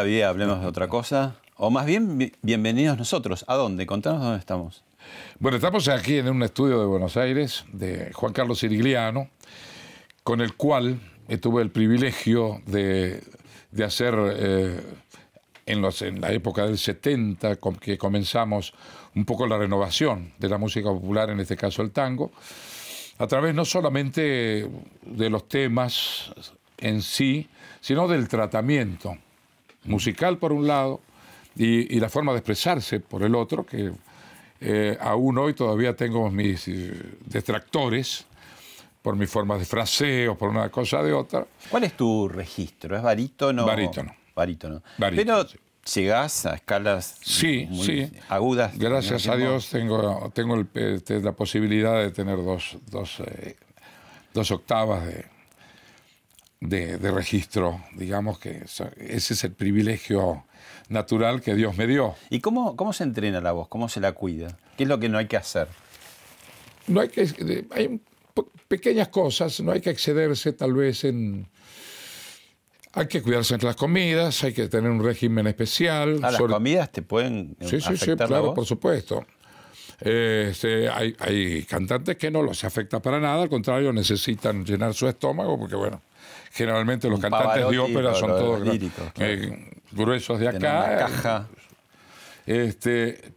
Avidea, hablemos de otra cosa. O más bien, bi- bienvenidos nosotros. ¿A dónde? Contanos dónde estamos. Bueno, estamos aquí en un estudio de Buenos Aires de Juan Carlos Sirigliano, con el cual tuve el privilegio de, de hacer eh, en, los- en la época del 70, con que comenzamos un poco la renovación de la música popular, en este caso el tango, a través no solamente de los temas en sí, sino del tratamiento musical por un lado y, y la forma de expresarse por el otro, que eh, aún hoy todavía tengo mis eh, detractores por mi forma de fraseo, por una cosa de otra. ¿Cuál es tu registro? ¿Es barítono? Barítono. Barítono. Barítono, Pero sí. llegás a escalas Sí, muy sí. agudas. Gracias a Dios tengo, tengo el- este, la posibilidad de tener dos, dos, eh, dos octavas de, de, de registro. Digamos que ese es el privilegio natural que Dios me dio. ¿Y cómo, cómo se entrena la voz? ¿Cómo se la cuida? ¿Qué es lo que no hay que hacer? No hay que hay pequeñas cosas, no hay que excederse tal vez en hay que cuidarse entre las comidas, hay que tener un régimen especial. Ah, las sobre- comidas te pueden eh, Sí, sí, sí, la claro, voz? por supuesto. Este, hay, hay cantantes que no los afecta para nada, al contrario, necesitan llenar su estómago, porque bueno, generalmente los cantantes de ópera son todos claro. eh, gruesos de acá. una caja. Este,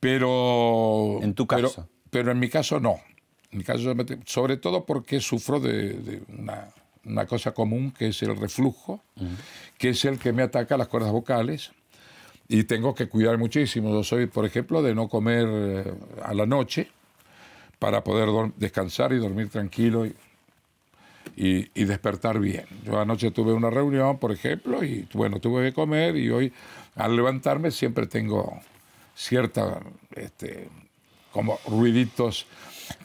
pero. En tu caso. Pero, en mi caso no. En mi caso, sobre todo porque sufro de, de una, una cosa común que es el reflujo, que es el que me ataca las cuerdas vocales. Y tengo que cuidar muchísimo. Yo soy, por ejemplo, de no comer eh, a la noche para poder descansar y dormir tranquilo y, y- despertar bien. Yo anoche tuve una reunión, por ejemplo, y bueno, tuve que comer y hoy al levantarme siempre tengo cierta, este, como ruiditos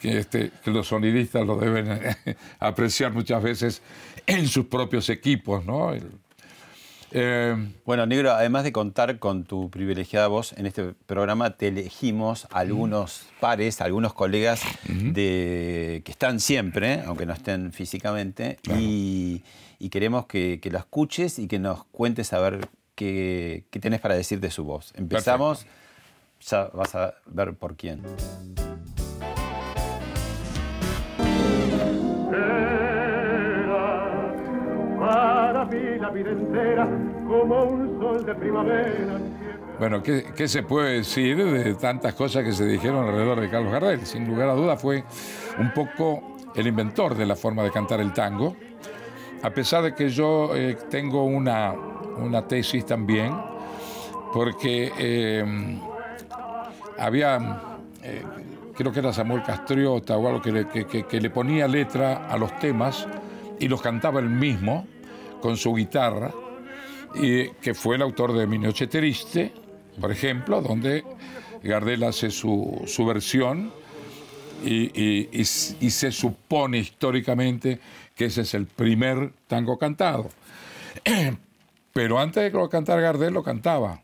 que, este, los sonidistas lo deben apreciar muchas veces en sus propios equipos, ¿no? Eh, Bueno, Negro, además de contar con tu privilegiada voz, en este programa te elegimos algunos pares, algunos colegas de, que están siempre, aunque no estén físicamente, y, y queremos que, que lo escuches y que nos cuentes a ver qué, qué tenés para decir de su voz. Empezamos, ya vas a ver por quién. La vida entera como un sol de primavera. Bueno, ¿qué, se puede decir de tantas cosas que se dijeron alrededor de Carlos Gardel? Sin lugar a duda fue un poco el inventor de la forma de cantar el tango. A pesar de que yo eh, tengo una, una tesis también, porque eh, había, eh, creo que era Samuel Castriota o algo que le, que le ponía letra a los temas y los cantaba él mismo con su guitarra y que fue el autor de Mi Noche Triste, por ejemplo, donde Gardel hace su, su versión y, y- y s- y se supone históricamente que ese es el primer tango cantado. Pero antes de que lo cantara Gardel, lo cantaba.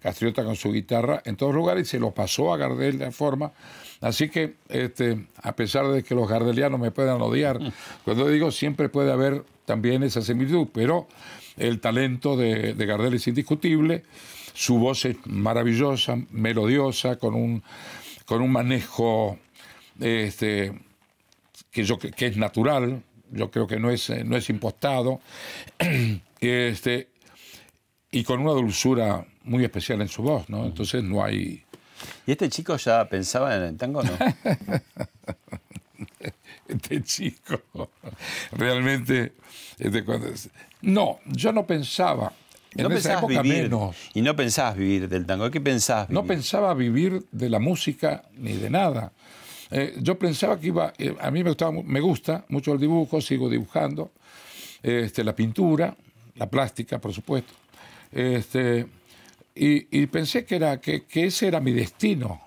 Castriota con su guitarra en todos lugares y se lo pasó a Gardel de forma. Así que, este, a pesar de que los gardelianos me puedan odiar, cuando digo siempre puede haber también esa similitud, pero el talento de, de Gardel es indiscutible, su voz es maravillosa, melodiosa, con un, con un manejo este, que, yo, que es natural, yo creo que no es, no es impostado, este, y con una dulzura muy especial en su voz, ¿no? Entonces no hay... ¿Y este chico ya pensaba en el tango o no? de chico. Realmente, este, cuando- no, yo no pensaba. En No esa época vivir, menos. Y no pensabas vivir del tango. ¿Qué pensabas No pensaba vivir de la música ni de nada. Eh, yo pensaba que iba, eh, a mí me, gustaba, me gusta mucho el dibujo, sigo dibujando, este, la pintura, la plástica, por supuesto. Este, y, y pensé que, era, que, que ese era mi destino.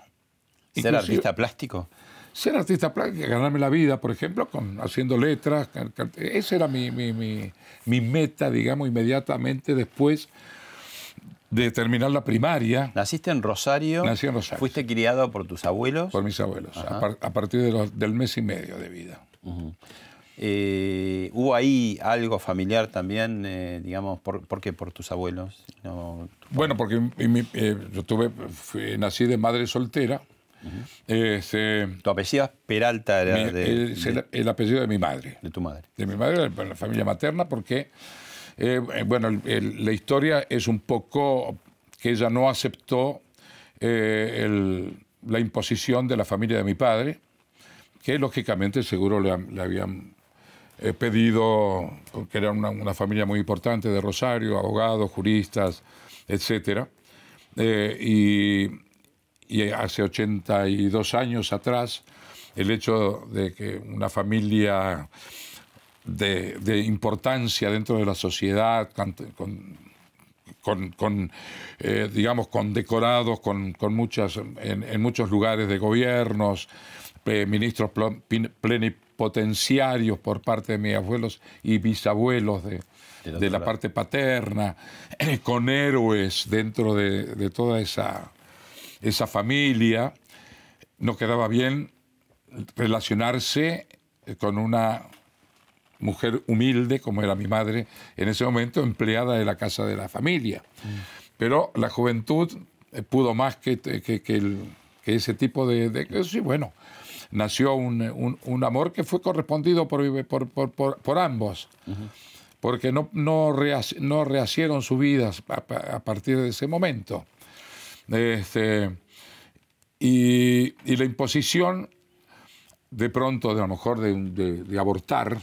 ¿Ser Inclusive- artista plástico? Ser artista plástico, ganarme la vida, por ejemplo, con, haciendo letras. Esa era mi, mi- mi- mi meta, digamos, inmediatamente después de terminar la primaria ¿Naciste en Rosario? Nací en Rosario. ¿Fuiste criado por tus abuelos? por mis abuelos, a, par- a partir de los- del mes y medio de vida. Eh, ¿Hubo ahí algo familiar también, eh, digamos, por, por qué? ¿Por tus abuelos? No, Bueno, porque mi- mi- eh, yo tuve, fui- nací de madre soltera. Este, tu apellido es Peralta, era mi- de, es de- el, el apellido de mi madre. de tu madre. de mi madre, de la familia materna, porque, eh, eh, bueno, el- el- la historia es un poco que ella no aceptó eh, la imposición de la familia de mi padre, que lógicamente seguro le, habían eh, pedido, que era una, una familia muy importante de Rosario, abogados, juristas. Eh, y, y hace 82 años atrás, el hecho de que una familia de, de importancia dentro de la sociedad, con, con- con- con, eh, digamos, con decorados, con, con muchas, en, en muchos lugares de gobiernos, eh, ministros plenipotenciarios por parte de mis abuelos y bisabuelos de, la parte paterna, con héroes dentro de, de toda esa, esa familia, no quedaba bien relacionarse con una mujer humilde, como era mi madre en ese momento, empleada de la casa de la familia. Pero la juventud eh, pudo más que, que- que el- que ese tipo de... de- sí, bueno, nació un, un- un amor que fue correspondido por, por, por- por- por ambos, porque no, no, rehac- no rehacieron sus vidas a, a partir de ese momento. Este, y, la imposición de pronto, de a lo mejor, de, de- de abortar,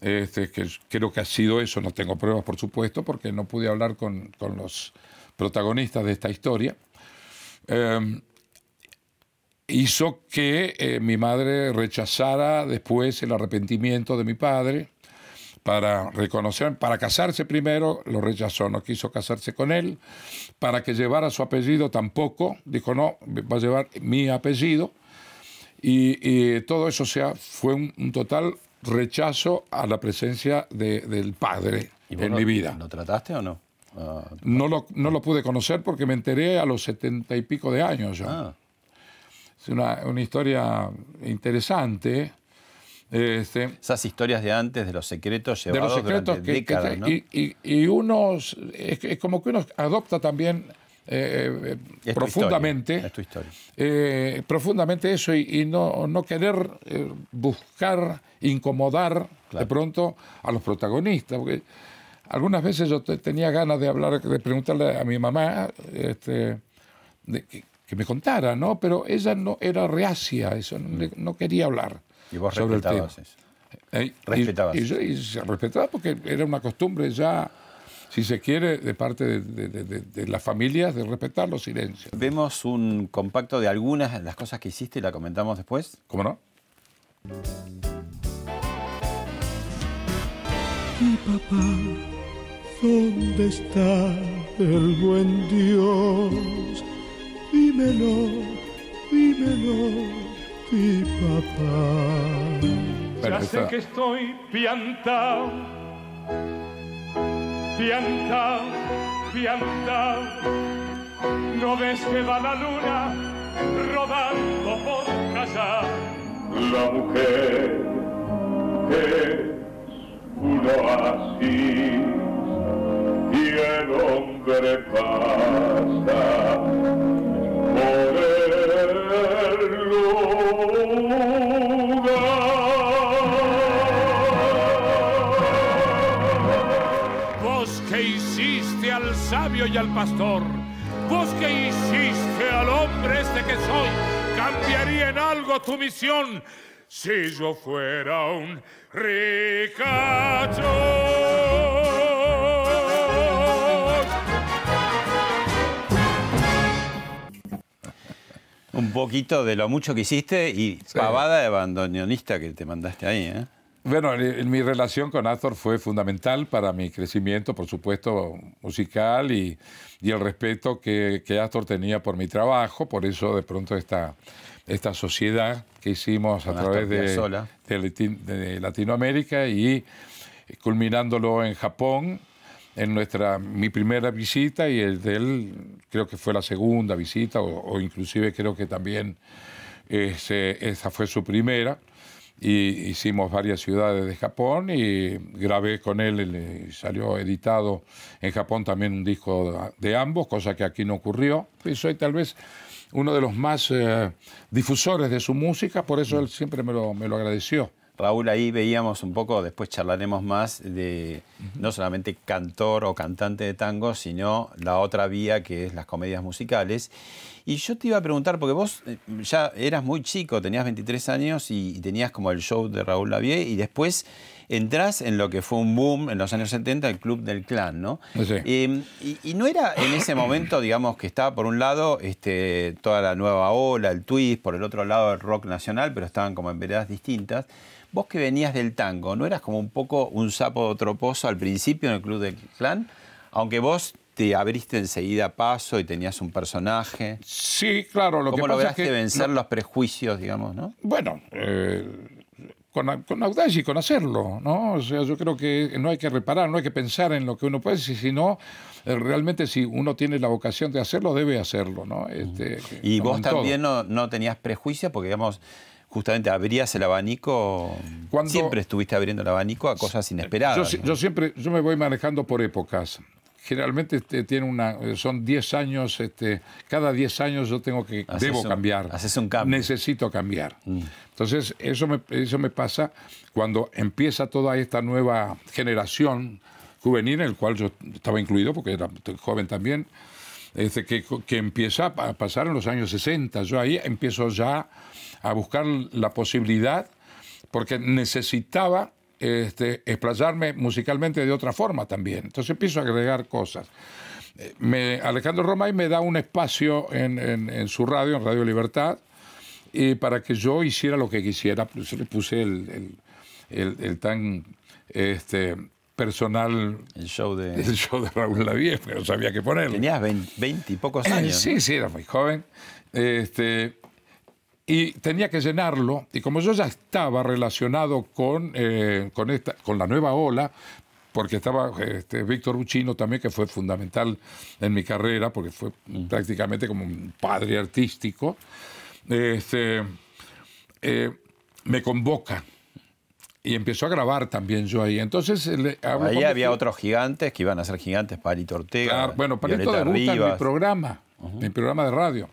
este, que creo que ha sido eso, no tengo pruebas, por supuesto, porque no pude hablar con, los protagonistas de esta historia, eh, hizo que eh, mi madre rechazara después el arrepentimiento de mi padre para reconocer, para casarse primero, lo rechazó, no quiso casarse con él, para que llevara su apellido tampoco, dijo no, va a llevar mi apellido, y, y todo eso o sea, fue un, un total rechazo a la presencia de- del padre ¿Y en lo- mi vida. ¿Lo trataste o no? Ah, No lo, no lo pude conocer porque me enteré a los setenta y pico de años. yo. ah, Es una, una historia interesante. Este, esas historias de antes, de los secretos de llevados los secretos durante que, que- décadas, ¿no? y, y- y uno es, es como que uno adopta también eh, eh, tu profundamente historia, es tu historia. eh, profundamente eso y, y no, no querer eh, buscar incomodar de pronto a los protagonistas. Porque algunas veces yo te- tenía ganas de hablar, de preguntarle a mi mamá este, de que, que me contara, ¿no? Pero ella no era reacia, eso no, le- no quería hablar Y vos sobre el tema. respetabas eso. Eh, y- Respetabas. Y, y se respetaba porque era una costumbre ya, si se quiere, de parte de, de- de- de- de las familias de respetar los silencios. Vemos un compacto de algunas de las cosas que hiciste y la comentamos después. ¿Cómo no? Mi papá, ¿dónde está el buen Dios? Dímelo, dímelo, mi papá. Ya sé que estoy piantao, piantao, piantao. No ves que va la luna rodando por casa. La mujer es un oasis y el hombre pasa por el Vos que hiciste al sabio y al pastor, vos que hiciste al hombre este que soy, cambiaría en algo tu misión. si yo fuera un ricacho. Un poquito de lo mucho que hiciste y pavada de bandoneonista que te mandaste ahí, ¿eh? Bueno, en- en mi relación con Astor fue fundamental para mi crecimiento, por supuesto, musical y, y el respeto que, que Astor tenía por mi trabajo. Por eso, de pronto, esta, esta sociedad que hicimos a Con través de, de de Latinoamérica y culminándolo en Japón, en nuestra mi primera visita y el de él creo que fue la segunda visita o, o inclusive creo que también ese- esa fue su primera y hicimos varias ciudades de Japón y grabé con él, salió editado en Japón también un disco de ambos, cosa que aquí no ocurrió. Y soy tal vez uno de los más eh, difusores de su música, por eso él siempre me lo, me lo agradeció. Raúl, ahí veíamos un poco, después charlaremos más de no solamente cantor o cantante de tango, sino la otra vía que es las comedias musicales. Y yo te iba a preguntar, porque vos eh, ya eras muy chico, tenías 23 años y, y tenías como el show de Raúl Lavie y después entras en lo que fue un boom en los años 70, el Club del Clan, ¿no? Sí. Eh, y, y no era en ese momento, digamos, que estaba por un lado este, toda la nueva ola, el twist, por el otro lado el rock nacional, pero estaban como en veredas distintas. Vos que venías del tango, ¿no eras como un poco un sapo de otro pozo al principio en el Club del Clan? Aunque vos te abriste enseguida paso y tenías un personaje. Sí, claro, lo que ¿Cómo pasa lograste es que... vencer los prejuicios, digamos, no? Bueno, eh, con, con audacia y con hacerlo, ¿no? O sea, yo creo que no hay que reparar, no hay que pensar en lo que uno puede, si- sino eh, realmente si uno tiene la vocación de hacerlo, debe hacerlo, ¿no? Este, Y vos también no, no tenías prejuicios porque, digamos, justamente abrías el abanico. Cuando- Siempre estuviste abriendo el abanico a cosas inesperadas. Yo, ¿no? yo siempre, yo me voy manejando por épocas. Generalmente este, tiene una, eh, son 10 años, este, cada 10 años yo tengo que, Haces debo un- cambiar. haces un cambio. Mm. Necesito cambiar. Entonces, eso me, eso me pasa cuando empieza toda esta nueva generación juvenil, en el cual yo estaba incluido, porque era joven también, este, que, que empieza a pasar en los años 60. Yo ahí empiezo ya a buscar la posibilidad, porque necesitaba este, explayarme musicalmente de otra forma también. Entonces empiezo a agregar cosas. Eh, Me, Alejandro Romay me da un espacio en, en- en su radio, en Radio Libertad, y para que yo hiciera lo que quisiera. Pues, le puse el, el- el- el tan este, personal El show de. el show de Raúl Lavie, pero sabía qué ponerle. Tenías 20, y pocos Eh, años. Sí, sí, era muy joven. Este, y tenía que llenarlo. Y como yo ya estaba relacionado con, eh, con, esta, con la nueva ola, porque estaba este, Víctor Buchino también, que fue fundamental en mi carrera, porque fue prácticamente como un padre artístico, este, eh, me convoca. Y empezó a grabar también yo ahí. Entonces, le- hablo Ahí había otros gigantes que iban a ser gigantes, Palito Ortega. Claro, bueno, Palito debuta en mi programa, mi programa de radio.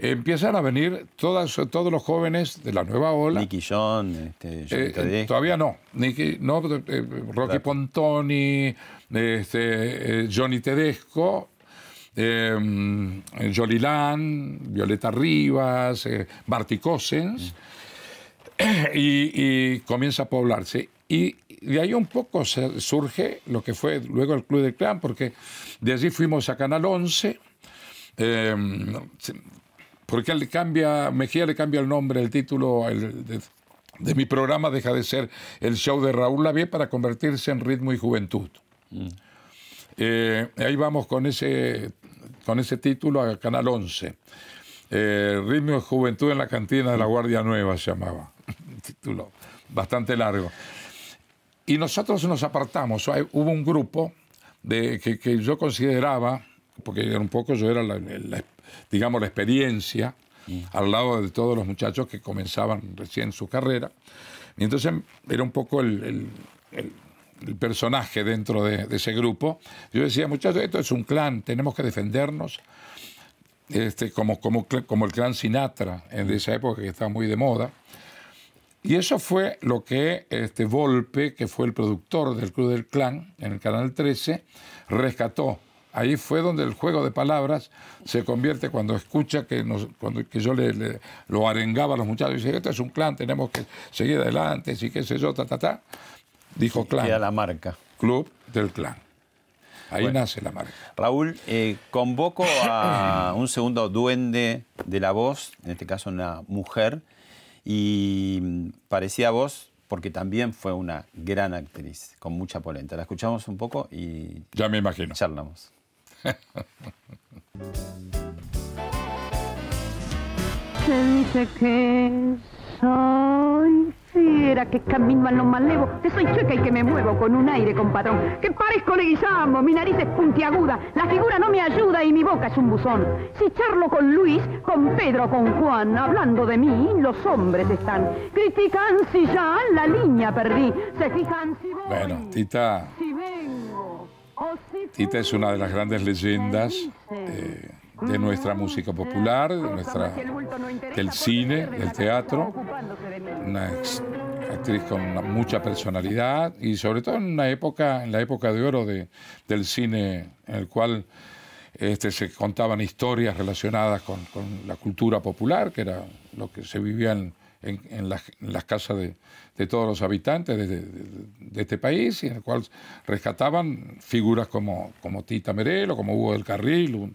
Empiezan a venir todas, todos los jóvenes de la nueva ola. Nicky John, este, Eh, eh, todavía no. Nicky- no eh, Rocky Pontoni, este, eh, Johnny Tedesco, eh, Jolie Land, Violeta Rivas, eh, Barty Cossens, y, y comienza a poblarse. Y de ahí un poco surge lo que fue luego el Club del Clan, porque de allí fuimos a Canal 11. eh, se- porque él cambia, Mejía le cambia el nombre, el título el de, de mi programa deja de ser el show de Raúl Lavie para convertirse en Ritmo y Juventud. Eh, ahí vamos con ese, con ese título a Canal 11. Eh, Ritmo y Juventud en la cantina de la Guardia Nueva se llamaba. Título bastante largo. Y nosotros nos apartamos. Hubo un grupo de, que, que yo consideraba, porque un poco yo era, la, la- digamos, la experiencia al lado de todos los muchachos que comenzaban recién su carrera. Y entonces era un poco el, el- el- el personaje dentro de, de ese grupo. Yo decía, muchachos, esto es un clan, tenemos que defendernos. Este, como, como, como el clan Sinatra en esa época que estaba muy de moda. Y eso fue lo que este Volpe, que fue el productor del Club del Clan en el Canal 13, rescató ahí fue donde el juego de palabras se convierte cuando escucha que, nos, cuando, que yo le, lo arengaba a los muchachos. Dice, este es un clan, tenemos que seguir adelante, sí, qué sé yo, ta, ta, ta. Dijo clan. Queda la marca. Club del clan. Ahí nace la marca. Raúl, eh, convoco a un segundo duende de la voz, en este caso una mujer, y parecía voz porque también fue una gran actriz, con mucha polenta. La escuchamos un poco y... Ya me imagino. Charlamos. Se dice que soy fiera, que camino a lo malevo, que soy chueca y que me muevo con un aire compadrón, que parezco leguizamo, mi nariz es puntiaguda, la figura no me ayuda y mi boca es un buzón. Si charlo con Luis, con Pedro, con Juan, hablando de mí, los hombres están. Critican si ya la línea perdí, se fijan si voy, Bueno, Tita, si Tita es una de las grandes leyendas eh, de nuestra música popular, de nuestra, del cine, del teatro. Una actriz con mucha personalidad y sobre todo en una época, en la época de oro de- del cine, en el cual este, se contaban historias relacionadas con, con la cultura popular, que era lo que se vivía en, en- las, casas de, todos los habitantes de, este país, y en el cual rescataban figuras como, como Tita Merelo, como Hugo del Carril,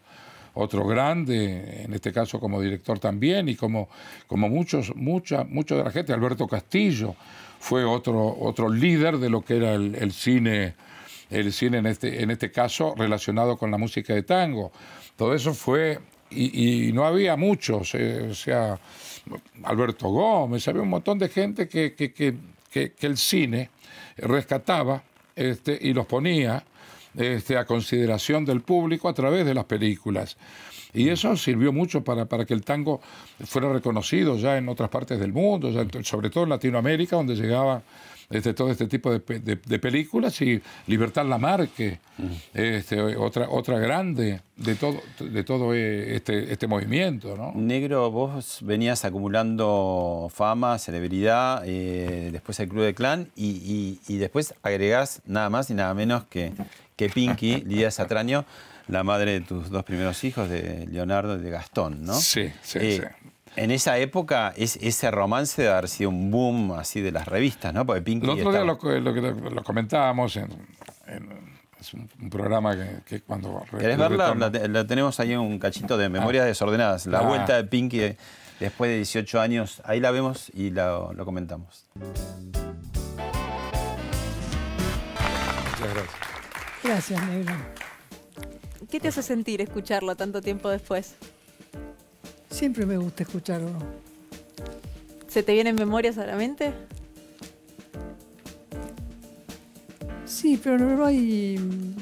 otro grande, en este caso como director también, y como, como muchos, mucha, mucho de la gente, Alberto Castillo fue otro, otro líder de lo que era el, el cine, el cine en este, en este caso relacionado con la música de tango. Todo eso fue, y, y no había muchos, eh, o sea, Alberto Gómez, había un montón de gente que, que, que- el cine rescataba este, y los ponía este, a consideración del público a través de las películas. Y eso sirvió mucho para, para que el tango fuera reconocido ya en otras partes del mundo, ya en- sobre todo en Latinoamérica, donde llegaba este, todo este tipo de, de- de películas y Libertad Lamarque, este, otra, otra grande de todo, de todo eh, este, este movimiento. ¿no? Negro, vos venías acumulando fama, celebridad, eh, después el Club de Clan y, y- y después agregás nada más y nada menos que, que Pinky, Lidia Satraño, la madre de tus dos primeros hijos, de Leonardo y de Gastón, ¿no? Sí, sí, Eh, sí. En esa época, es, ese romance debe haber sido un boom así de las revistas, ¿no? Porque Pinky El otro día estaba- lo, que- lo, lo comentábamos en, en- es un, un programa que, que cuando... ¿Querés verla? La, te- la tenemos ahí en un cachito de Memorias Desordenadas. La Ah. vuelta de Pinky de- después de 18 años. Ahí la vemos y la- lo comentamos. Muchas gracias. Gracias, negro. ¿Qué te hace sentir escucharlo tanto tiempo después? Siempre me gusta escucharlo. ¿Se te vienen memorias a la mente? Sí, pero no hay mm,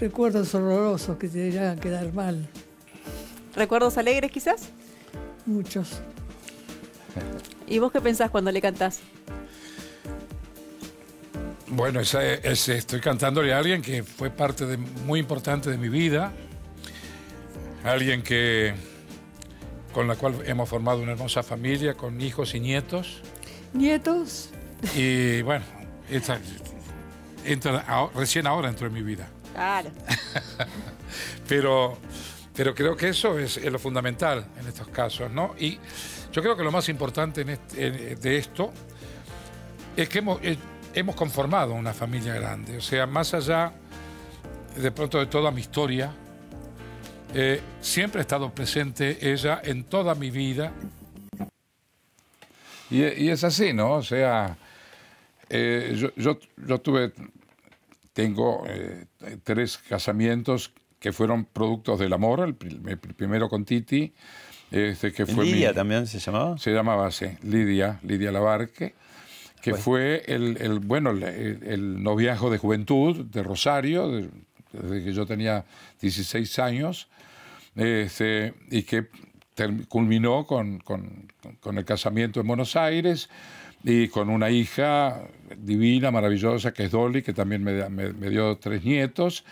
recuerdos horrorosos que te hagan quedar mal. ¿Recuerdos alegres quizás? Muchos. ¿Y vos qué pensás cuando le cantás? Bueno, esa es- es- estoy cantándole a alguien que fue parte de, muy importante de mi vida, alguien que con la cual hemos formado una hermosa familia, con hijos y nietos. Nietos, Y bueno, esta- entra a- recién ahora entró en mi vida. Claro. Pero, pero creo que eso es, es lo fundamental en estos casos, ¿no? Y yo creo que lo más importante en este- en- de esto es que hemos, eh, hemos conformado una familia grande. O sea, más allá de pronto de toda mi historia, eh, siempre ha estado presente ella en toda mi vida. Y, y es así, ¿no? O sea, eh, yo, yo, yo tuve, tengo eh, tres casamientos que fueron productos del amor. El, pri- el primero con Titi, este, que fue Lidia mi- también se llamaba. se llamaba así, Lidia, Lidia Labarque, que Pues- fue el, el, bueno, el, el noviazgo de juventud de Rosario, de- desde que yo tenía 16 años, este, y que culminó con, con- con el casamiento en Buenos Aires y con una hija divina, maravillosa, que es Dolly, que también me, me- me dio tres nietos,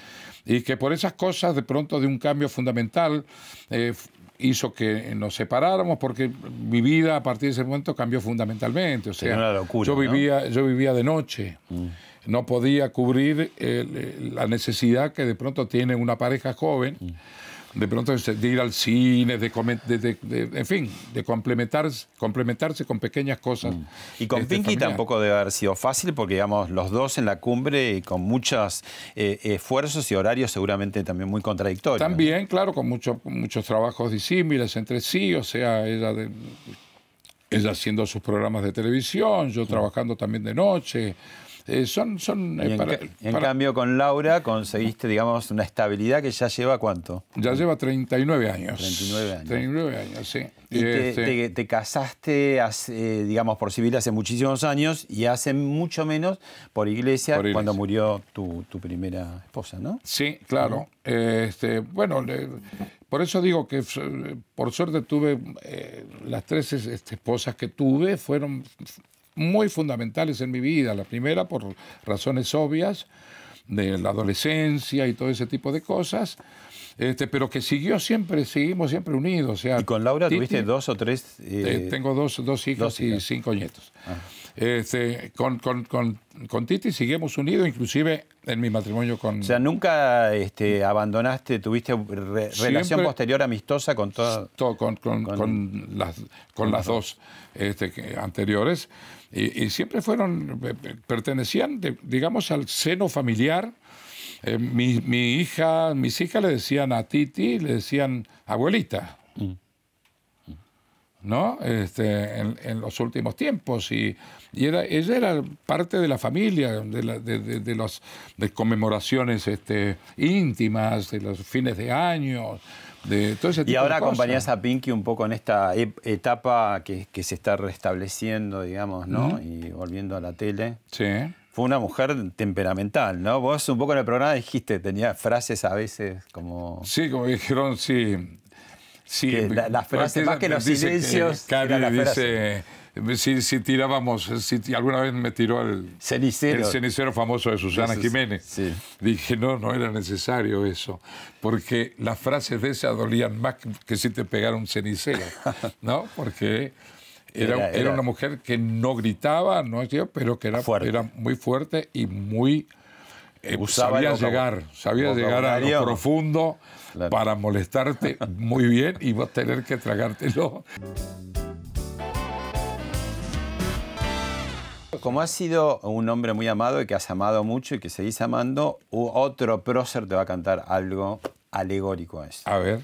y que por esas cosas, de pronto, de un cambio fundamental, eh, hizo que nos separáramos, porque mi vida a partir de ese momento cambió fundamentalmente. O sea, una locura, yo ¿no? vivía, yo vivía de noche. no podía cubrir eh, la necesidad que de pronto tiene una pareja joven. De pronto de ir al cine, de, de- de- en fin, de complementarse, complementarse con pequeñas cosas. Y con este, Pinky tampoco debe haber sido fácil porque, digamos, los dos en la cumbre y con muchos eh, esfuerzos y horarios seguramente también muy contradictorios. También, claro, con mucho- muchos trabajos disímiles entre sí, o sea, ella, de- ella haciendo sus programas de televisión, yo trabajando también de noche. Eh, son son eh, en, para- ca- en para- cambio con Laura conseguiste, digamos, una estabilidad que ya lleva cuánto? ya lleva 39 años. 39 años. 39 años, sí. Y te, Este, te- te casaste, hace, digamos, por civil hace muchísimos años y hace mucho menos por iglesia, Por iglesia. cuando murió tu, tu primera esposa, ¿no? Sí, claro. Este, bueno, le- por eso digo que eh, por suerte tuve eh, las tres este, esposas que tuve fueron muy fundamentales en mi vida. La primera por razones obvias de la adolescencia y todo ese tipo de cosas. Este, pero que siguió siempre, seguimos siempre unidos. O sea, Y con Laura Titi- tuviste dos o tres... eh, eh, tengo dos, dos hijas dos y cinco nietos. Este, con, con, con, con Titi seguimos unidos, inclusive en mi matrimonio con... O sea, nunca este, abandonaste, tuviste re- relación Siempre- posterior amistosa con toda... to- con, con- Con- con las, con las dos este, anteriores. Y, y siempre fueron, eh, eh, pertenecían, de- digamos, al seno familiar. Eh, mi, mi hija, mis hijas le decían a Titi, le decían abuelita. ¿No? Este, en, en los últimos tiempos. Y, y era, ella era parte de la familia, de, la- de, de- de de conmemoraciones este, íntimas, de los fines de año, de todo ese tipo Y ahora de acompañás a Pinky un poco en esta etapa que, que se está restableciendo, digamos, ¿no? Y volviendo a la tele. Sí. Fue una mujer temperamental, ¿no? Vos un poco en el programa dijiste, tenía frases a veces como... Sí, como dijeron, sí. sí Que la- las frases, más que los silencios, Cari era la dice, si, si tirábamos, si alguna vez me tiró el Cenicero. el cenicero famoso de Susana Eso Jiménez. sí. Dije, no, no era necesario eso, porque las frases de esa dolían más que, si te pegara un cenicero, ¿no? Porque era, Era- era era- una mujer que no gritaba, no pero que era, Fuerte. era muy fuerte y muy... eh, Usaba sabía llegar, sabía llegar a lo profundo Claro. para molestarte muy bien y vos tener que tragártelo. Como has sido un hombre muy amado y que has amado mucho y que seguís amando, otro prócer te va a cantar algo alegórico a eso. A ver.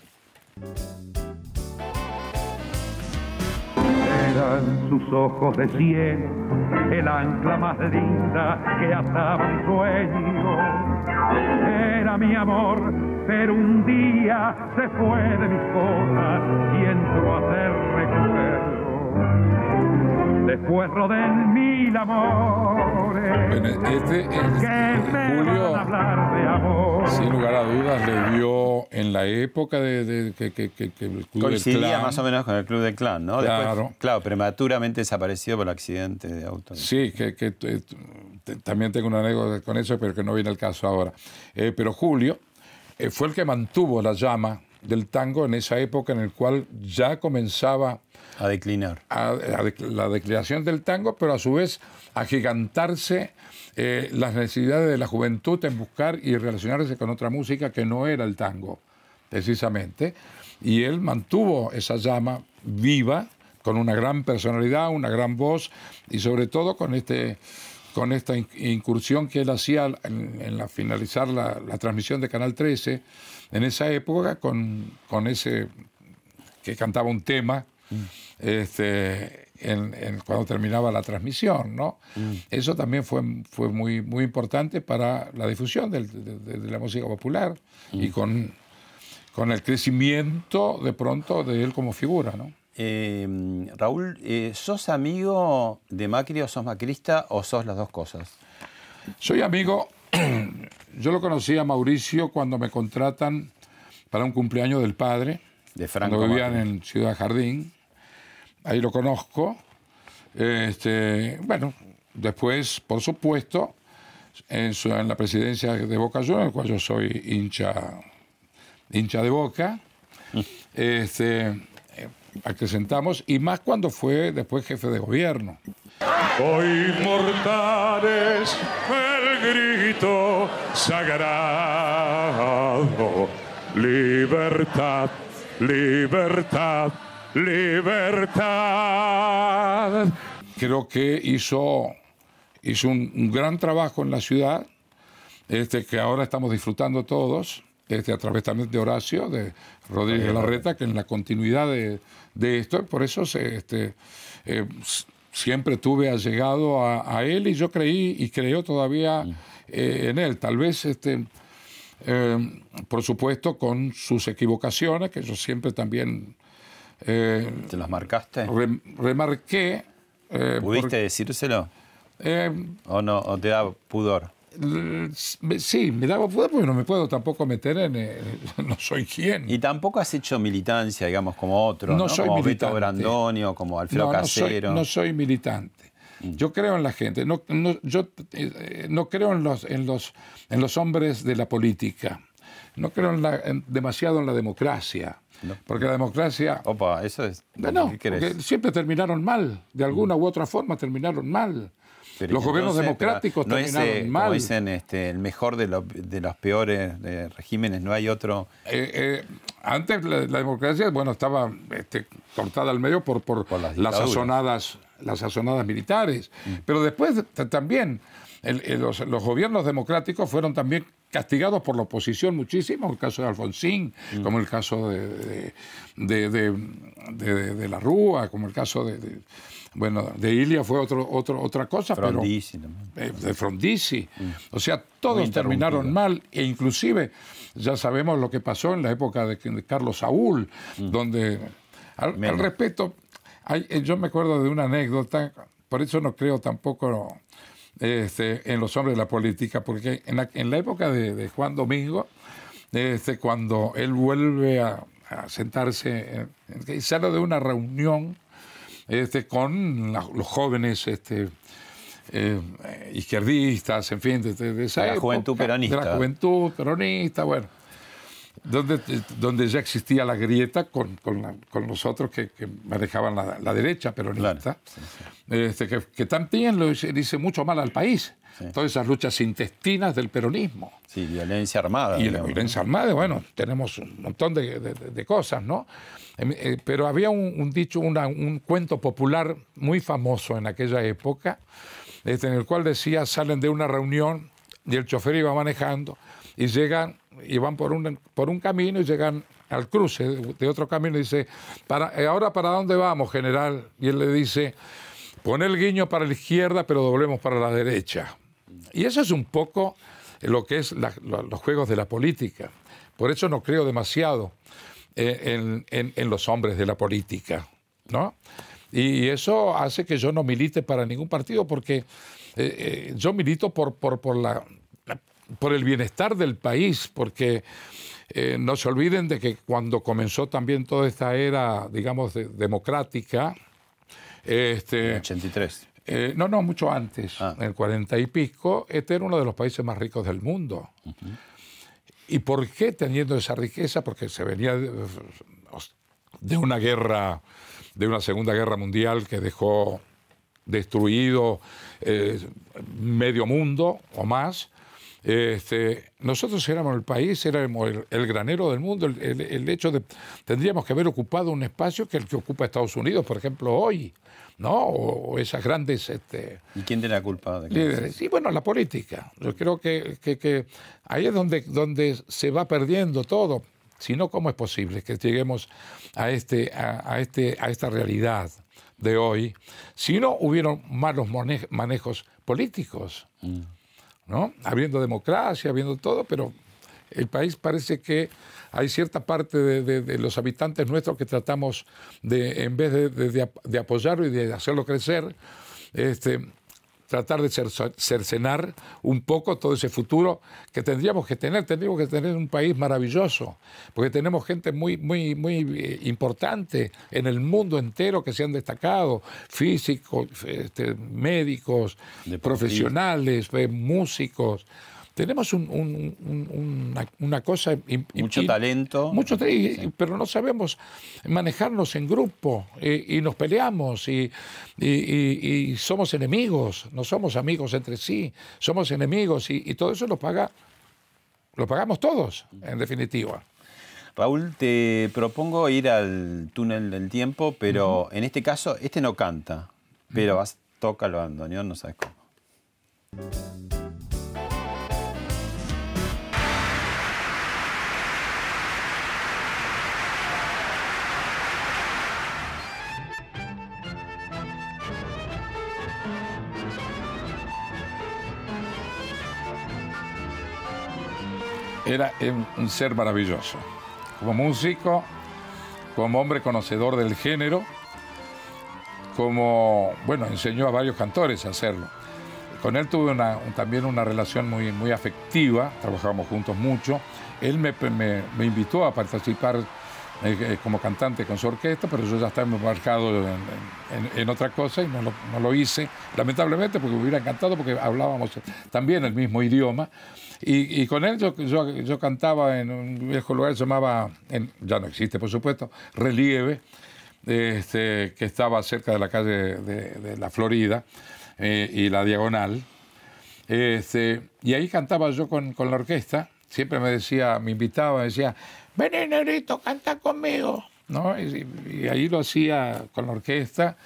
Eran sus ojos de cielo, el ancla más linda que ataba mi sueño. Era mi amor, pero un día se fue de mis cosas y entró a ser recuerdo. Después rodé en mil amores Bueno, este es, que me Julio, van a hablar de amor. sin lugar a dudas, le dio en la época de, de- que, que- que- que el Club del Coincidía Clan, más o menos con el Club del Clan, ¿no? Después, Claro. claro, prematuramente desaparecido por el accidente de auto. Sí, que, que, eh, también tengo una anécdota con eso, pero que no viene al caso ahora. Eh, pero Julio eh, fue el que mantuvo la llama del tango en esa época en el cual ya comenzaba A declinar. a, a la declinación del tango, pero a su vez a gigantarse eh, las necesidades de la juventud en buscar y relacionarse con otra música que no era el tango, precisamente. Y él mantuvo esa llama viva, con una gran personalidad, una gran voz y sobre todo con este con esta in- incursión que él hacía en, en la finalizar la, la transmisión de Canal 13 en esa época con, con ese que cantaba un tema este, en- en- cuando terminaba la transmisión, ¿no? Eso también fue, fue muy, muy importante para la difusión del- de, la música popular y con, con el crecimiento de pronto de él como figura, ¿no? Eh, Raúl, eh, ¿sos amigo de Macri o sos macrista o sos las dos cosas? Soy amigo, yo lo conocí a Mauricio cuando me contratan para un cumpleaños del padre, De Franco cuando vivían Macri. en Ciudad Jardín, ahí lo conozco. Este, bueno, después, por supuesto, en, su- en la presidencia de Boca Juniors, del cual yo soy hincha, hincha de Boca, este, acrecentamos, y más cuando fue después jefe de gobierno. Hoy mortales, el grito sagrado. Libertad, libertad, libertad. Creo que hizo, hizo un, un gran trabajo en la ciudad, este, que ahora estamos disfrutando todos, este, a través también de Horacio, de Rodríguez Larreta, que en la continuidad de, de esto, por eso se, este, eh, siempre tuve allegado a, a él y yo creí y creo todavía eh, en él. Tal vez, este, eh, por supuesto, con sus equivocaciones, que yo siempre también eh, ¿Te los marcaste? rem- remarqué. ¿Pudiste decírselo? ¿O no? ¿O te da pudor? Me- sí, me daba poder porque no me puedo tampoco meter en. eh, no soy quien. Y tampoco has hecho militancia, digamos, como otros, No ¿no? soy como militante. Beto Brandonio, como Alfredo no, no Casero. Mm. no soy militante. Yo creo en la gente. No, no- yo eh, no creo en los, en, los, en los hombres de la política. No creo en la- en- demasiado en la democracia. Porque la democracia. Opa, eso es. No, siempre terminaron mal. De alguna u otra forma terminaron mal. Los gobiernos democráticos no es, terminaron eh, mal. Como dicen, este, el mejor de los, de los peores de regímenes, no hay otro. Eh, eh, antes la, la democracia, bueno, estaba este, cortada al medio por, por, Por las sazonadas, las sazonadas militares. Pero después también el- el- los, los gobiernos democráticos fueron también castigados por la oposición muchísimo, el caso de Alfonsín, como el caso de, de, de- de- de- de la Rúa, como el caso de- bueno, de Ilia fue otro, otro, otra cosa, pero Frondizi también. eh, de Frondizi. O sea, todos terminaron mal e inclusive ya sabemos lo que pasó en la época de, de Carlos Saúl, donde al, al respecto, hay- eh, yo me acuerdo de una anécdota, por eso no creo tampoco este, en los hombres de la política, porque en la, en la época de, de Juan Domingo, este, cuando él vuelve a, a sentarse, en- en- sale de una reunión este, con la- los jóvenes este, eh, izquierdistas, en fin, de, esa De la época, juventud peronista. De la juventud peronista, bueno. Donde, donde ya existía la grieta con, con, la- con los otros que, que manejaban la, la derecha peronista, Claro, Este, que, que también lo hice, le hice mucho mal al país. Todas esas luchas intestinas del peronismo. Sí, violencia armada. Y la violencia armada, bueno, tenemos un montón de, de- de cosas, ¿no? Em, eh, pero había un, un dicho, una- un cuento popular muy famoso en aquella época, este, en el cual decía, salen de una reunión y el chofer iba manejando y llegan, y van por un, por un camino y llegan al cruce de, de otro camino y dice, para, eh, ahora para dónde vamos, general? Y él le dice, pon el guiño para la izquierda, pero doblemos para la derecha. Y eso es un poco lo que es los juegos de la política. Por eso no creo demasiado eh, en, en- los hombres de la política, ¿no? Y eso hace que yo no milite para ningún partido porque eh, eh, yo milito por, por, por, la, por el bienestar del país, porque no se olviden de que cuando comenzó también toda esta era, digamos, de- democrática, este, 83. Eh, no, no, mucho antes, Ah. en el 40 y pico, este era uno de los países más ricos del mundo. ¿Y por qué teniendo esa riqueza? Porque se venía de, de una guerra, de una Segunda Guerra Mundial que dejó destruido eh, medio mundo o más. Este, nosotros éramos el país, éramos el, el granero del mundo. El, el- el hecho de tendríamos que haber ocupado un espacio que el que ocupa Estados Unidos, por ejemplo, hoy, ¿no? O, o esas grandes este, ¿Y quién tiene la culpa de líderes. Y bueno, la política. Yo creo que, que- que ahí es donde, donde se va perdiendo todo. Si no, ¿cómo es posible que lleguemos a, este, a, a este, a esta realidad de hoy si no hubieron malos mane- manejos políticos? ¿No? Habiendo democracia, habiendo todo, pero el país parece que hay cierta parte de, de- los habitantes nuestros que tratamos de, en vez de, de apoyarlo y de hacerlo crecer, este, tratar de cer- cercenar un poco todo ese futuro que tendríamos que tener. Tendríamos que tener un país maravilloso, porque tenemos gente muy, muy, muy eh, importante en el mundo entero que se han destacado, físicos, este, médicos, profesionales, eh, músicos. Tenemos un- un- un- una, una cosa... Mucho talento. Mucho y- pero no sabemos manejarnos en grupo y, y nos peleamos y, somos enemigos, no somos amigos entre sí, somos enemigos y, todo eso lo paga, lo pagamos todos, en definitiva. Raúl, te propongo ir al túnel del tiempo, pero en este caso, este no canta, pero vas, toca el bandoneón, no sabes cómo. Era un, un ser maravilloso. Como músico, como hombre conocedor del género, como, bueno, enseñó a varios cantores a hacerlo. Con él tuve una- un- también una relación muy, muy afectiva, trabajamos juntos mucho. Él me, invitó a participar eh, eh, como cantante con su orquesta, pero yo ya estaba embarcado en, en- en otra cosa y no no lo hice, lamentablemente, porque me hubiera encantado, porque hablábamos también el mismo idioma. Y, y con él yo, yo, yo cantaba en un viejo lugar se llamaba, ya no existe por supuesto, Relieve, este, que estaba cerca de la calle de, la Florida eh, y la Diagonal. Este, y ahí cantaba yo con, con la orquesta. Siempre me decía, me invitaba, me decía, ven negrito, canta conmigo. ¿No? Y, y ahí lo hacía con la orquesta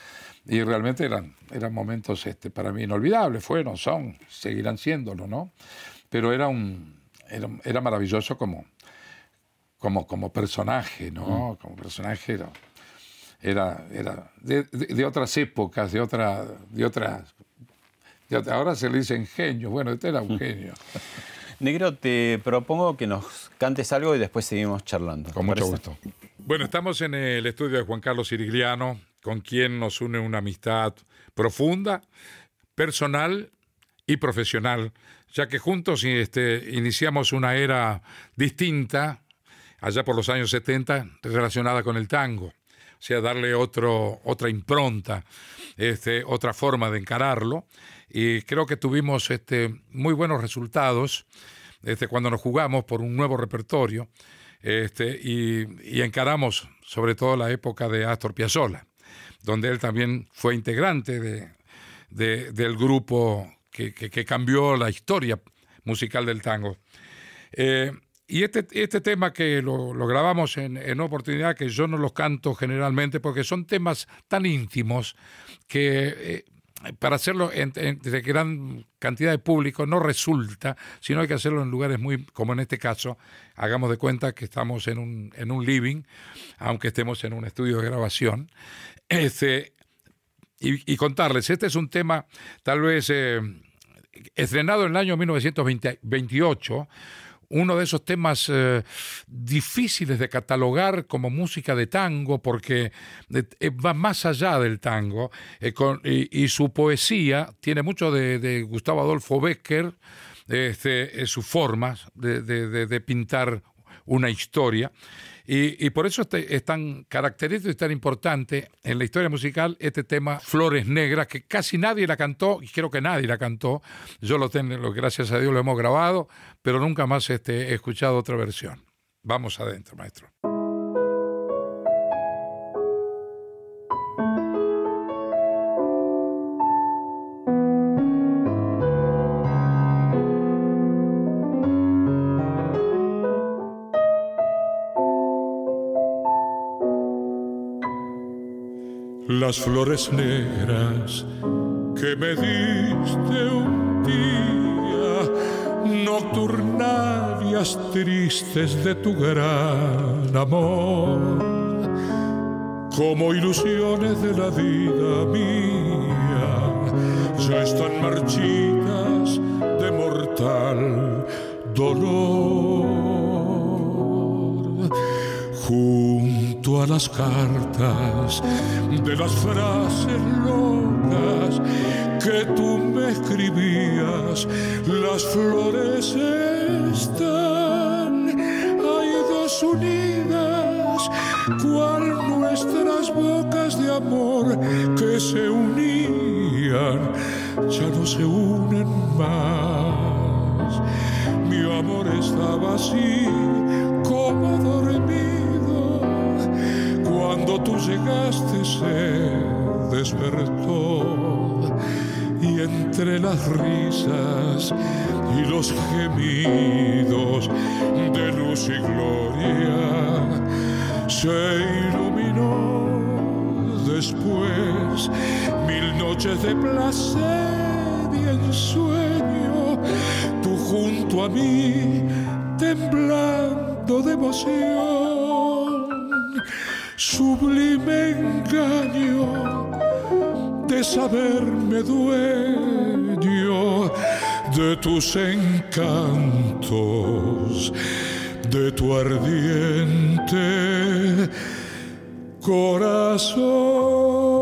y realmente eran, eran momentos este, para mí inolvidables. Fueron, son, seguirán siéndolo, ¿no? Pero era, un, era, era maravilloso como, como, como personaje, ¿no? Como personaje era, era, era de, de- de otras épocas, de, otra, de otras... de otra- ahora se le dicen genio. Bueno, este era un genio. Negro, te propongo que nos cantes algo y después seguimos charlando. Con ¿te mucho parece? gusto. Bueno, estamos en el estudio de Juan Carlos Sirigliano, con quien nos une una amistad profunda, personal y profesional, ya que juntos este, iniciamos una era distinta, allá por los años 70, relacionada con el tango. O sea, darle otro, otra impronta, este, otra forma de encararlo. Y creo que tuvimos este, muy buenos resultados este, cuando nos jugamos por un nuevo repertorio este, y, y encaramos sobre todo la época de Astor Piazzolla, donde él también fue integrante de, de- del grupo que, cambió la historia musical del tango. Eh, y este, este tema que lo, grabamos en, oportunidad que yo no los canto generalmente porque son temas tan íntimos que eh, para hacerlo en- entre gran cantidad de público no resulta, sino hay que hacerlo en lugares muy, como en este caso, hagamos de cuenta que estamos en un, en un living, aunque estemos en un estudio de grabación. Este, y, y contarles, este es un tema tal vez eh, estrenado en el año 1928, uno de esos temas eh, difíciles de catalogar como música de tango, porque eh, va más allá del tango, eh, y, su poesía tiene mucho de, Gustavo Adolfo Becker, este, eh, sus formas de pintar una historia. Y, por eso este- es tan característico y tan importante en la historia musical este tema Flores Negras, que casi nadie la cantó, y creo que nadie la cantó. Yo lo tengo, gracias a Dios lo hemos grabado, pero nunca más este, he escuchado otra versión. Vamos adentro, maestro. Las flores negras que me diste un día, nocturnarias tristes de tu gran amor, como ilusiones de la vida mía, ya están marchitas de mortal dolor a las cartas de las frases locas que tú me escribías, las flores están, hay dos unidas, cual nuestras bocas de amor que se unían, ya no se unen más así como dormido. Cuando tú llegaste se despertó. Y entre las risas y los gemidos de luz y gloria se iluminó. Después mil noches de placer y ensueño, tú junto a mí temblando de sublime engaño de saberme dueño de tus encantos, de tu ardiente corazón.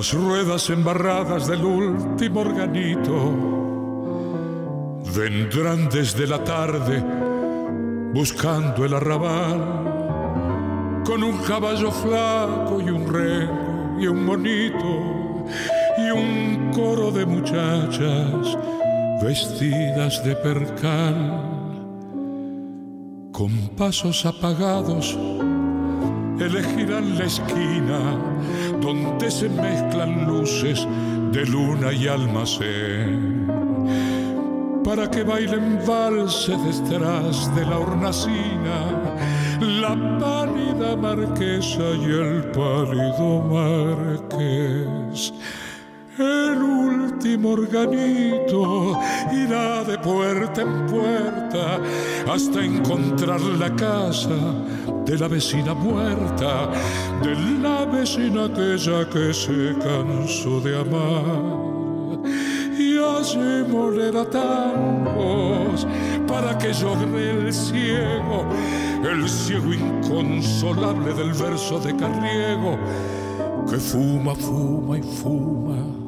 Las ruedas embarradas del último organito. Vendrán desde la tarde buscando el arrabal con un caballo flaco y un reno y un monito y un coro de muchachas vestidas de percal con pasos apagados elegirán la esquina donde se mezclan luces de luna y almacén para que bailen valses detrás de la hornacina la pálida marquesa y el pálido marqués. El último organito irá de puerta en puerta hasta encontrar la casa de la vecina muerta, de la vecina aquella que se cansó de amar. Y allí molerá tangos para que llore el ciego, el ciego inconsolable del verso de Carriego, que fuma, fuma y fuma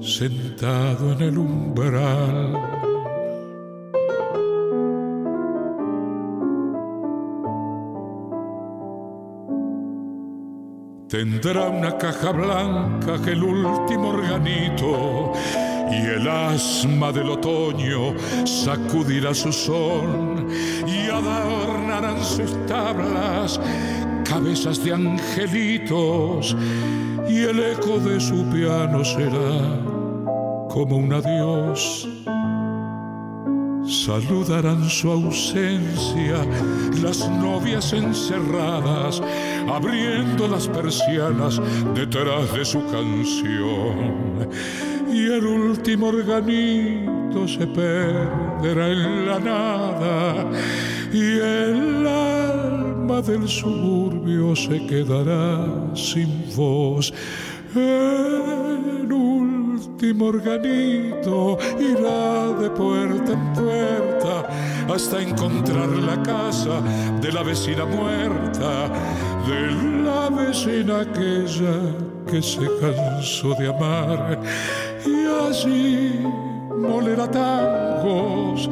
sentado en el umbral. Tendrá una caja blanca que el último organito y el asma del otoño sacudirá su son y adornarán sus tablas cabezas de angelitos y el eco de su piano será como un adiós. Saludarán su ausencia las novias encerradas, abriendo las persianas detrás de su canción. Y el último organito se perderá en la nada, y el alma del suburbio se quedará sin voz. El último organito irá de puerta en puerta hasta encontrar la casa de la vecina muerta, de la vecina aquella que se cansó de amar. Y allí molerá tangos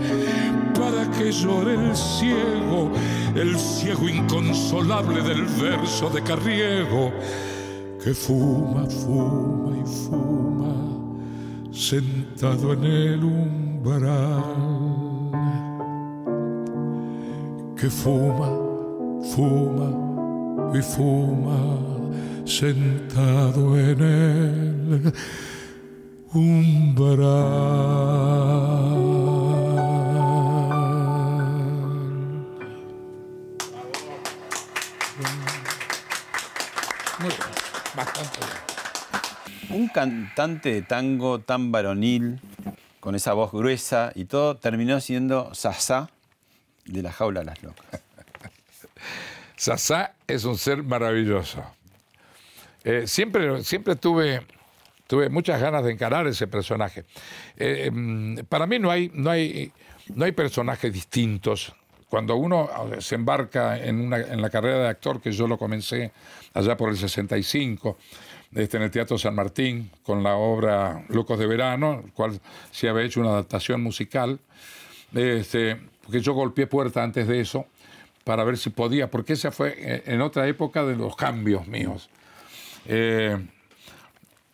para que llore el ciego, el ciego inconsolable del verso de Carriego que fuma, fuma y fuma sentado en el umbral. Que fuma, fuma y fuma sentado en el umbral. Cantante de tango tan varonil, con esa voz gruesa y todo, terminó siendo Sasá de la jaula de las locas. Sasá es un ser maravilloso. Eh, siempre, siempre tuve, tuve muchas ganas de encarar ese personaje. Eh, mm, para mí no hay, no, hay, no hay personajes distintos cuando uno se embarca en, una, en la carrera de actor, que yo lo comencé allá por el 65, este, en el Teatro San Martín, con la obra Locos de Verano, el cual se había hecho una adaptación musical, este, porque yo golpeé puerta antes de eso para ver si podía, porque esa fue eh, en otra época de los cambios míos. Eh,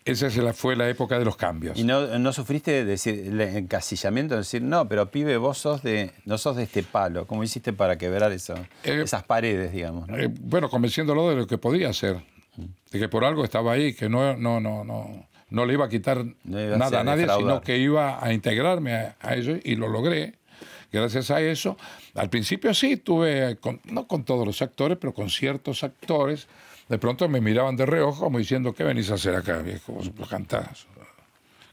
esa fue la época de los cambios. ¿Y no, sufriste decir, el encasillamiento de decir, no, pero pibe, vos sos de, no sos de este palo? ¿Cómo hiciste para quebrar eso, Eh, esas paredes, digamos? ¿no? Eh, bueno, convenciéndolo de lo que podía hacer, de que por algo estaba ahí, que no, no, no, no, no le iba a quitar No iba a nada ser a nadie, sino defraudar. que iba a integrarme a, a ello y lo logré. Gracias a eso, al principio sí tuve, con- no con todos los actores, pero con ciertos actores, de pronto me miraban de reojo como diciendo, ¿qué venís a hacer acá, viejo? Vos cantás.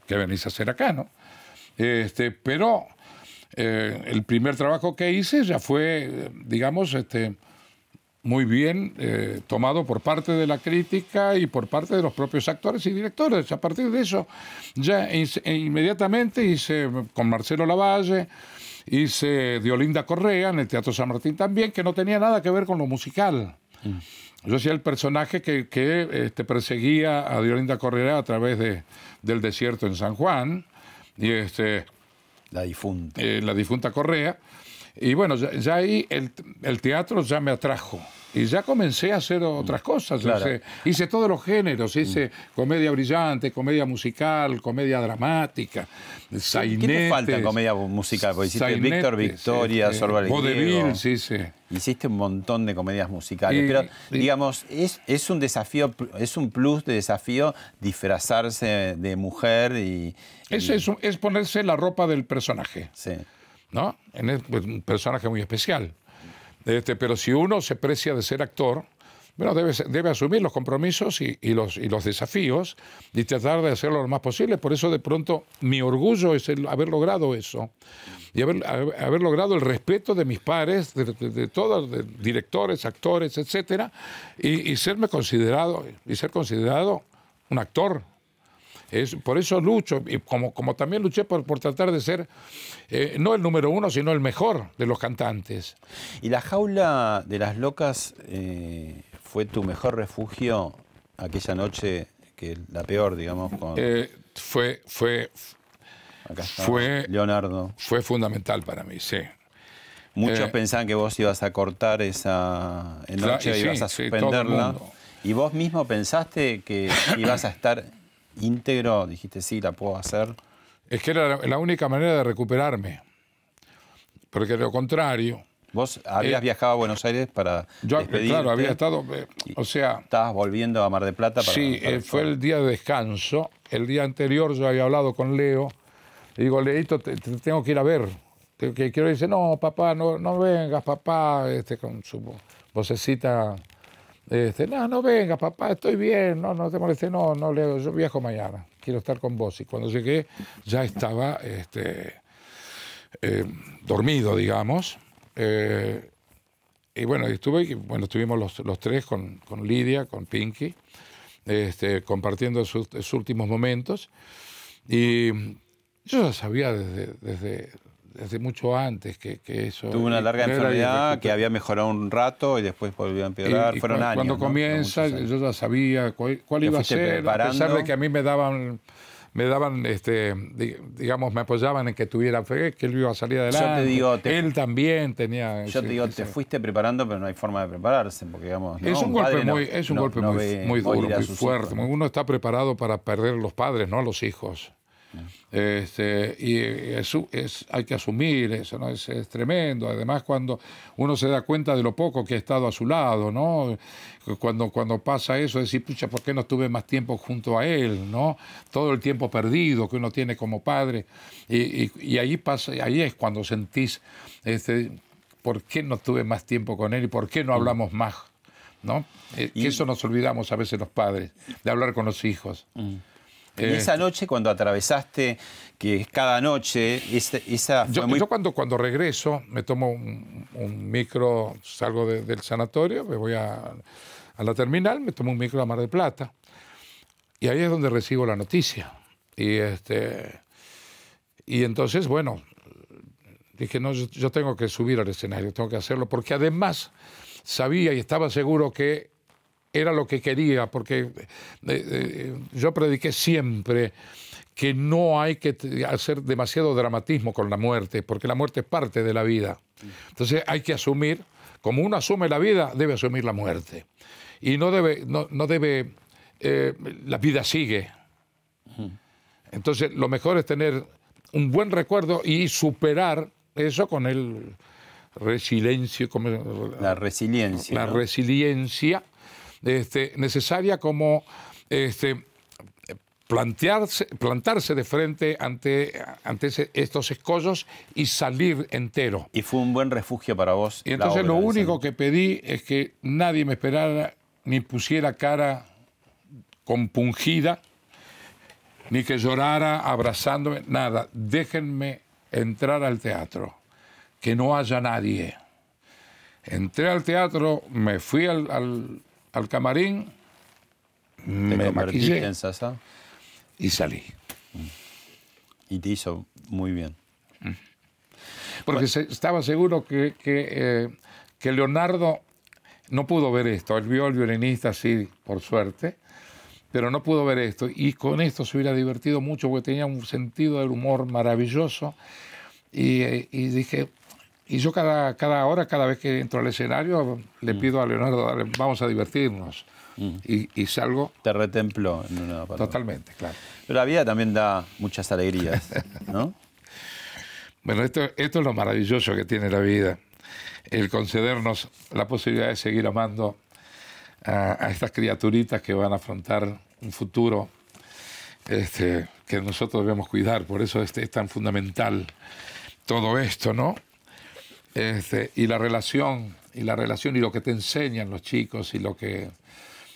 ¿Qué venís a hacer acá, no? Este, pero eh, el primer trabajo que hice ya fue, eh, digamos, este, muy bien eh, tomado por parte de la crítica y por parte de los propios actores y directores. A partir de eso, ya inmediatamente hice con Marcelo Lavalle, hice de Olinda Correa en el Teatro San Martín también, que no tenía nada que ver con lo musical. Yo hacía el personaje que, que, este, perseguía a Diolinda Correa a través de, del desierto en San Juan, y este, La difunta. eh, la difunta Correa. Y bueno, ya, ya ahí el, el teatro ya me atrajo. Y ya comencé a hacer otras cosas. Claro. Hice, hice todos los géneros. Hice comedia brillante, comedia musical, comedia dramática, ¿Qué sainete. te falta en comedia musical? Porque hiciste sainetes, Víctor Victoria, este, Sorba sí, sí. Hiciste un montón de comedias musicales, Y- pero y- digamos, es, es un desafío, es un plus de desafío disfrazarse de mujer y... Es, y- es, es ponerse la ropa del personaje. sí. ¿no? En el- pues, un personaje muy especial. Este, pero si uno se precia de ser actor, bueno, debe, debe asumir los compromisos y, y los, y los desafíos y tratar de hacerlo lo más posible. Por eso, de pronto, mi orgullo es el haber logrado eso y haber- haber logrado el respeto de mis pares, de, de- de todos, de directores, actores, etcétera, y, y serme considerado y ser considerado un actor es, por eso lucho, y como, como también luché por, por tratar de ser eh, no el número uno, sino el mejor de los cantantes. ¿Y la jaula de las locas eh, fue tu mejor refugio aquella noche, que la peor, digamos, con... Eh, fue, fue, acá está fue- Leonardo. fue fundamental para mí, sí. Muchos pensaban que vos ibas a cortar esa Claro, noche, y ibas a sí, suspenderla. ¿Y vos mismo pensaste que ibas a estar íntegro? Dijiste, sí, la puedo hacer. Es que era la, única manera de recuperarme. Porque de lo contrario, Vos habías Eh, viajado a Buenos Aires para yo, despedirte. claro, había estado, eh, o sea, Estabas volviendo a Mar del Plata para... Sí, eh, fue el día de descanso. El día anterior yo había hablado con Leo. Le digo, Leito, te, te tengo que ir a ver. Que, que quiero dice, no, papá, no, no vengas, papá, este, con su vo- vocecita. Este, no, no vengas, papá, estoy bien, no, no te molestes, no, no, Leo, yo viajo mañana, quiero estar con vos. Y cuando llegué ya estaba este, eh, dormido, digamos. Eh, y bueno, estuve, bueno, estuvimos los, los tres con, con Lidia, con Pinky, este, compartiendo sus, últimos momentos. Y yo ya sabía desde, desde mucho antes que, que eso... Tuvo una larga enfermedad que había mejorado un rato y después volvió a empeorar. y Fueron años. Cuando ¿no? comienza, yo ya sabía cuál, cuál Te iba a ser, a pesar preparando. de que a mí me daban, me daban, este, di- digamos, me apoyaban en que tuviera fe, que él iba a salir adelante. digo, te- él también tenía. Yo ese- te digo, ese- te fuiste preparando, pero no hay forma de prepararse, porque digamos... Es un, Un golpe muy, es un no- golpe no muy, duro, muy fuerte. Uno está preparado para perder a los padres, no a los hijos. Este, y es, es- hay que asumir eso, ¿no? Es, es tremendo. Además, cuando uno se da cuenta de lo poco que ha estado a su lado, ¿no? Cuando, cuando pasa eso, decir, pucha, ¿por qué no estuve más tiempo junto a él, ¿no? Todo el tiempo perdido que uno tiene como padre. Y, y- y ahí pasa, ahí es cuando sentís, este, ¿por qué no tuve más tiempo con él y por qué no hablamos más? ¿no? Eh, que Y- eso nos olvidamos a veces los padres, de hablar con los hijos. Y Eh, esa noche cuando atravesaste, que es cada noche, esa, esa fue yo, muy... yo cuando, cuando regreso, me tomo un, un micro, salgo de- del sanatorio, me voy a, a la terminal, me tomo un micro a Mar del Plata. Y ahí es donde recibo la noticia. Y, este, y entonces, bueno, dije, no, yo, yo tengo que subir al escenario, tengo que hacerlo, porque además sabía y estaba seguro que era lo que quería, porque eh, eh, yo prediqué siempre que no hay que hacer demasiado dramatismo con la muerte, porque la muerte es parte de la vida. Entonces hay que asumir, como uno asume la vida, debe asumir la muerte. Y no debe, no, no debe, eh, la vida sigue. Entonces lo mejor es tener un buen recuerdo y superar eso con el resiliencia, como- La resiliencia. la ¿no? resiliencia este, necesaria como este, plantearse, plantarse de frente ante, ante ese- estos escollos y salir entero. Y fue un buen refugio para vos. Y entonces lo único que pedí es que nadie me esperara ni pusiera cara compungida, ni que llorara abrazándome, nada. Déjenme entrar al teatro, que no haya nadie. Entré al teatro, me fui al, al- al camarín, Te me maquillé en Sasa y salí. y te hizo muy bien. Porque se- estaba seguro que, que, eh, que Leonardo no pudo ver esto. Él vio al violinista, sí, por suerte, pero no pudo ver esto. Y con esto se hubiera divertido mucho porque tenía un sentido del humor maravilloso. Y, eh, y dije, y yo cada, cada hora, cada vez que entro al escenario, le pido a Leonardo, vamos a divertirnos. Y, y salgo Te retempló en una palabra. totalmente, claro. Pero la vida también da muchas alegrías, ¿no? Bueno, esto, esto es lo maravilloso que tiene la vida, el concedernos la posibilidad de seguir amando a, a estas criaturitas que van a afrontar un futuro este, que nosotros debemos cuidar. Por eso este, es tan fundamental todo esto, ¿no? Este, y la relación, y la relación y lo que te enseñan los chicos y lo que,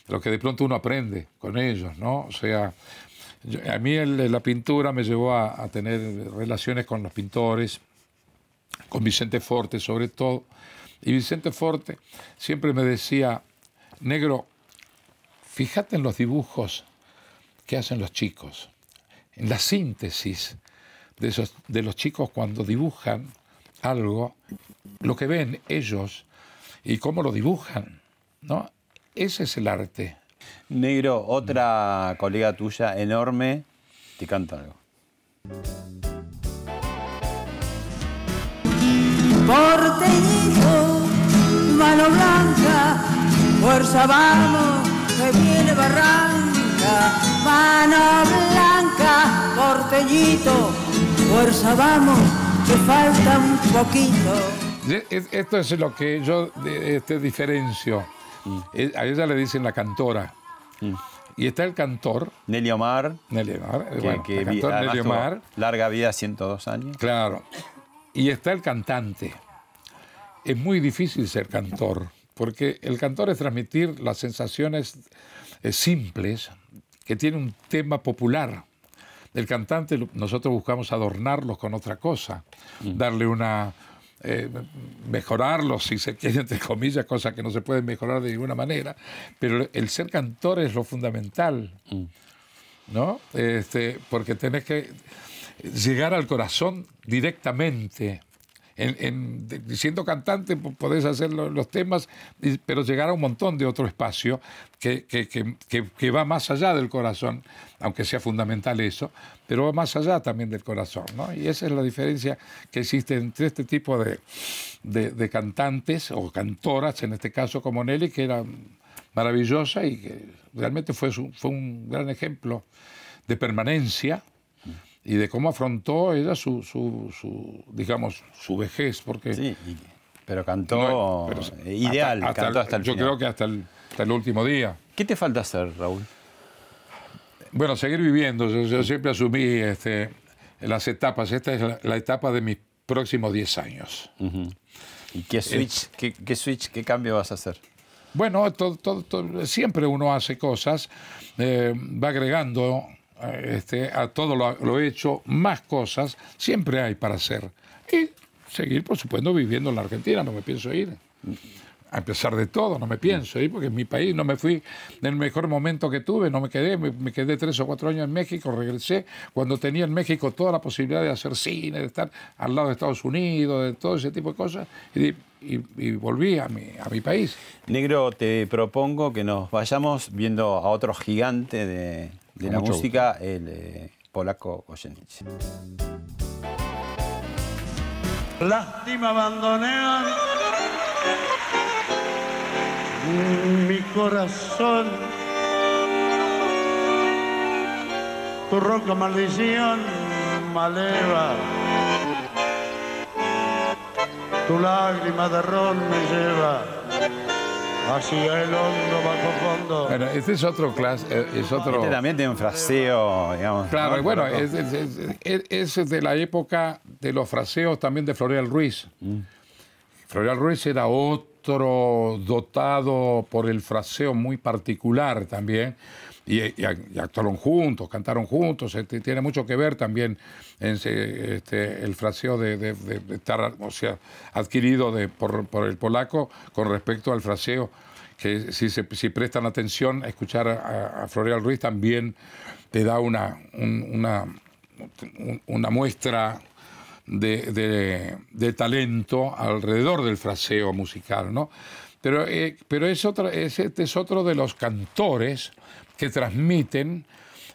lo que de pronto uno aprende con ellos, ¿no? O sea, yo- a mí la pintura me llevó a, a tener relaciones con los pintores, con Vicente Forte sobre todo. Y Vicente Forte siempre me decía, negro, fíjate en los dibujos que hacen los chicos, en la síntesis de, esos, de los chicos cuando dibujan algo, lo que ven ellos y cómo lo dibujan, ¿no? Ese es el arte. Negro, otra colega tuya enorme, te canta algo. Porteñito, mano blanca, fuerza vamos, que viene barranca. Mano blanca, porteñito, fuerza vamos, que falta un poquito. Esto es lo que yo este, diferencio. Eh, A ella le dicen la cantora. Y está el cantor, Nelly Omar, Nelly Omar, que, bueno, que el vi- cantor además Nelly Omar, larga vida, 102 años. claro. Y está el cantante. Es muy difícil ser cantor, porque el cantor es transmitir las sensaciones eh, simples que tiene un tema popular. El cantante, nosotros buscamos adornarlos con otra cosa, darle una. Eh, mejorarlo, si se quiere, entre comillas, cosas que no se pueden mejorar de ninguna manera. Pero el ser cantor es lo fundamental, ¿no? Este, porque tenés que llegar al corazón directamente. En, siendo cantante po- podés hacer lo- los temas, y- pero llegar a un montón de otro espacio que, que- que- va más allá del corazón, aunque sea fundamental eso, pero va más allá también del corazón. Y esa es la diferencia que existe entre este tipo de, de- cantantes o cantoras, en este caso como Nelly, que era maravillosa y que realmente fue, fue un gran ejemplo de permanencia y de cómo afrontó ella su, su, su, digamos, su vejez, porque... Sí, pero cantó no, pero eh, ideal, hasta- hasta cantó el- hasta el Yo final. creo que hasta el, hasta el último día. ¿Qué te falta hacer, Raúl? Bueno, seguir viviendo. Yo, yo siempre asumí este, las etapas. Esta es la, la etapa de mis próximos 10 años. ¿Y qué switch, qué, qué switch, qué cambio vas a hacer? Bueno, todo- todo- todo- siempre uno hace cosas, eh, va agregando este, a todo lo, lo hecho más cosas, siempre hay para hacer. Y seguir, por supuesto, viviendo en la Argentina, no me pienso ir. a pesar de todo, no me pienso ir porque en mi país no me fui en el mejor momento que tuve, no me quedé, me, quedé tres o cuatro años en México, regresé cuando tenía en México toda la posibilidad de hacer cine, de estar al lado de Estados Unidos, de todo ese tipo de cosas, y, volví a mi, a mi país. Negro, te propongo que nos vayamos viendo a otro gigante de, la música, el eh, polaco Ojenich. Lástima abandoné mi corazón. Tu roca maldición maleva. Tu lágrima de ron me lleva hacia el hondo bajo fondo. Bueno, este es otro clase, eh, es otro. Este también tiene un fraseo, digamos. Claro, bueno, es, es, de la época de los fraseos también de Florial Ruiz. Mm. Florial Ruiz era otro dotado por el fraseo muy particular también. Y, actuaron juntos, cantaron juntos, este, tiene mucho que ver también este, el fraseo de, estar adquirido por, el polaco con respecto al fraseo, que si, prestan atención, escuchar a, a Florial Ruiz también te da una, una, muestra de, talento alrededor del fraseo musical, ¿no? Pero, eh, pero es otro, este es otro de los cantores que transmiten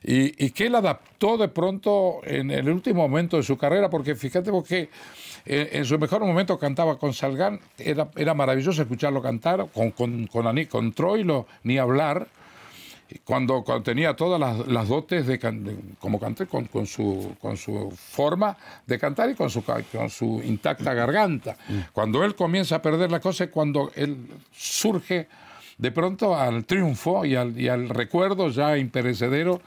y, que él adaptó de pronto en el último momento de su carrera, porque fíjate porque eh, en, su mejor momento cantaba con Salgán, era, era maravilloso escucharlo cantar, con, con, con, con Troilo, ni hablar cuando, cuando tenía todas las, dotes de, como canté, con, con, su, con su forma de cantar y con su, con su intacta garganta. Mm. Cuando él comienza a perder la cosa es cuando él surge de pronto al triunfo y al, y al recuerdo ya imperecedero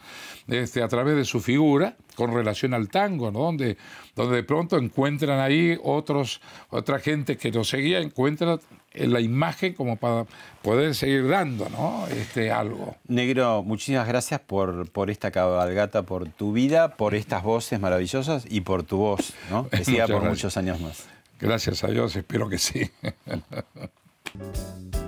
este, a través de su figura con relación al tango, ¿no? donde, donde de pronto encuentran ahí otros, otra gente que lo seguía, encuentra la imagen como para poder seguir dando ¿no? este, algo. Negro, muchísimas gracias por, por esta cabalgata, por tu vida, por estas voces maravillosas y por tu voz, ¿no? que siga por muchos años más. Gracias a Dios, espero que sí.